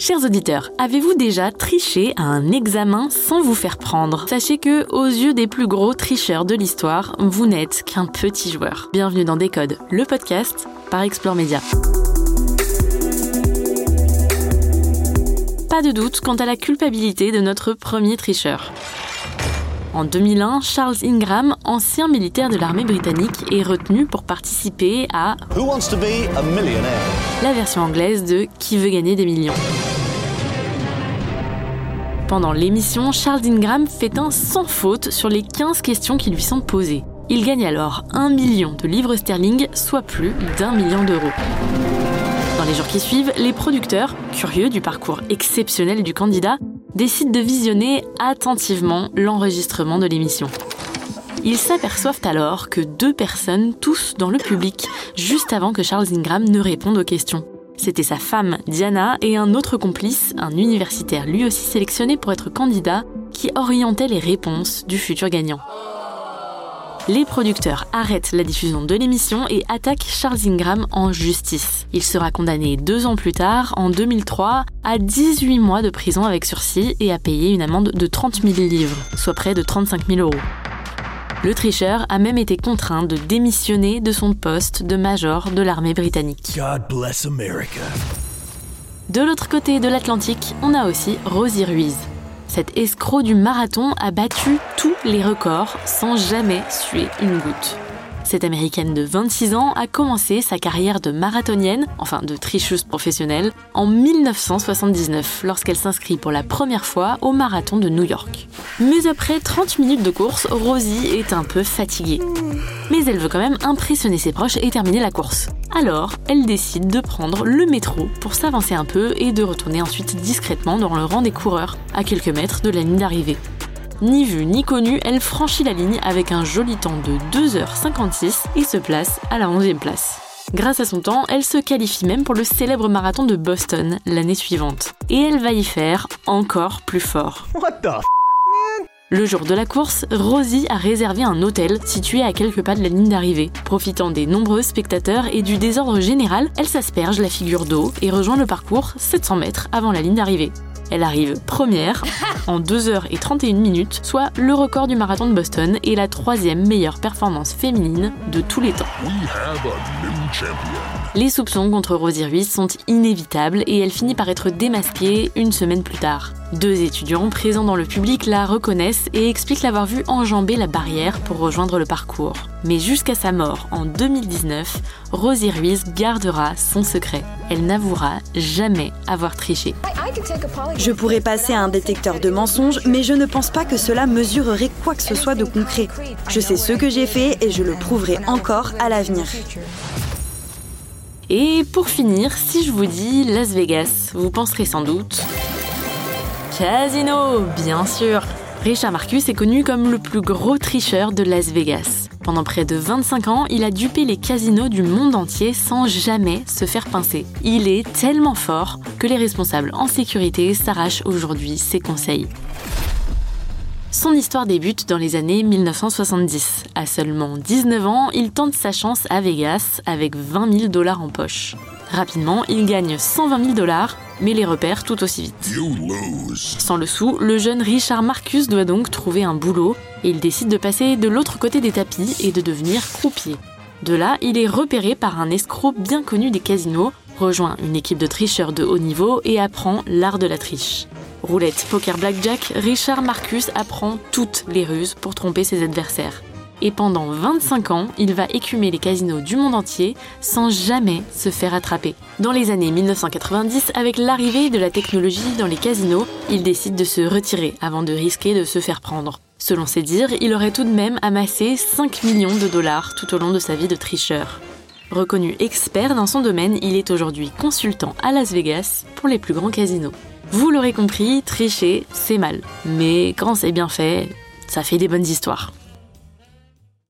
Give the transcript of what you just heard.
Chers auditeurs, avez-vous déjà triché à un examen sans vous faire prendre? Sachez que, aux yeux des plus gros tricheurs de l'histoire, vous n'êtes qu'un petit joueur. Bienvenue dans Décode, le podcast par Explore Média. Pas de doute quant à la culpabilité de notre premier tricheur. En 2001, Charles Ingram, ancien militaire de l'armée britannique, est retenu pour participer à la version anglaise de Qui veut gagner des millions? Pendant l'émission, Charles Ingram fait un sans faute sur les 15 questions qui lui sont posées. Il gagne alors 1 million de livres sterling, soit plus d'un million d'euros. Dans les jours qui suivent, les producteurs, curieux du parcours exceptionnel du candidat, décident de visionner attentivement l'enregistrement de l'émission. Ils s'aperçoivent alors que deux personnes toussent dans le public juste avant que Charles Ingram ne réponde aux questions. C'était sa femme, Diana, et un autre complice, un universitaire lui aussi sélectionné pour être candidat, qui orientait les réponses du futur gagnant. Les producteurs arrêtent la diffusion de l'émission et attaquent Charles Ingram en justice. Il sera condamné deux ans plus tard, en 2003, à 18 mois de prison avec sursis et à payer une amende de 30 000 livres, soit près de 35 000 euros. Le tricheur a même été contraint de démissionner de son poste de major de l'armée britannique. De l'autre côté de l'Atlantique, on a aussi Rosie Ruiz. Cet escroc du marathon a battu tous les records sans jamais suer une goutte. Cette américaine de 26 ans a commencé sa carrière de marathonienne, enfin de tricheuse professionnelle, en 1979 lorsqu'elle s'inscrit pour la première fois au marathon de New York. Mais après 30 minutes de course, Rosie est un peu fatiguée. Mais elle veut quand même impressionner ses proches et terminer la course. Alors, elle décide de prendre le métro pour s'avancer un peu et de retourner ensuite discrètement dans le rang des coureurs, à quelques mètres de la ligne d'arrivée. Ni vue ni connue, elle franchit la ligne avec un joli temps de 2h56 et se place à la 11e place. Grâce à son temps, elle se qualifie même pour le célèbre marathon de Boston l'année suivante. Et elle va y faire encore plus fort. le jour de la course, Rosie a réservé un hôtel situé à quelques pas de la ligne d'arrivée. Profitant des nombreux spectateurs et du désordre général, elle s'asperge la figure d'eau et rejoint le parcours 700 mètres avant la ligne d'arrivée. Elle arrive première en 2h31 minutes, soit le record du marathon de Boston et la troisième meilleure performance féminine de tous les temps. Les soupçons contre Rosie Ruiz sont inévitables et elle finit par être démasquée une semaine plus tard. Deux étudiants présents dans le public la reconnaissent et expliquent l'avoir vue enjamber la barrière pour rejoindre le parcours. Mais jusqu'à sa mort en 2019, Rosie Ruiz gardera son secret. Elle n'avouera jamais avoir triché. Je pourrais passer à un détecteur de mensonges, mais je ne pense pas que cela mesurerait quoi que ce soit de concret. Je sais ce que j'ai fait et je le prouverai encore à l'avenir. Et pour finir, si je vous dis Las Vegas, vous penserez sans doute Casino, bien sûr. Richard Marcus est connu comme le plus gros tricheur de Las Vegas. Pendant près de 25 ans, il a dupé les casinos du monde entier sans jamais se faire pincer. Il est tellement fort que les responsables en sécurité s'arrachent aujourd'hui ses conseils. Son histoire débute dans les années 1970. À seulement 19 ans, il tente sa chance à Vegas avec 20 000 dollars en poche. Rapidement, il gagne 120 000 dollars, mais les repère tout aussi vite. Sans le sou, le jeune Richard Marcus doit donc trouver un boulot et il décide de passer de l'autre côté des tapis et de devenir croupier. De là, il est repéré par un escroc bien connu des casinos, rejoint une équipe de tricheurs de haut niveau et apprend l'art de la triche. Roulette, poker, blackjack, Richard Marcus apprend toutes les ruses pour tromper ses adversaires et pendant 25 ans, il va écumer les casinos du monde entier sans jamais se faire attraper. Dans les années 1990, avec l'arrivée de la technologie dans les casinos, il décide de se retirer avant de risquer de se faire prendre. Selon ses dires, il aurait tout de même amassé 5 millions de dollars tout au long de sa vie de tricheur. Reconnu expert dans son domaine, il est aujourd'hui consultant à Las Vegas pour les plus grands casinos. Vous l'aurez compris, tricher, c'est mal. Mais quand c'est bien fait, ça fait des bonnes histoires.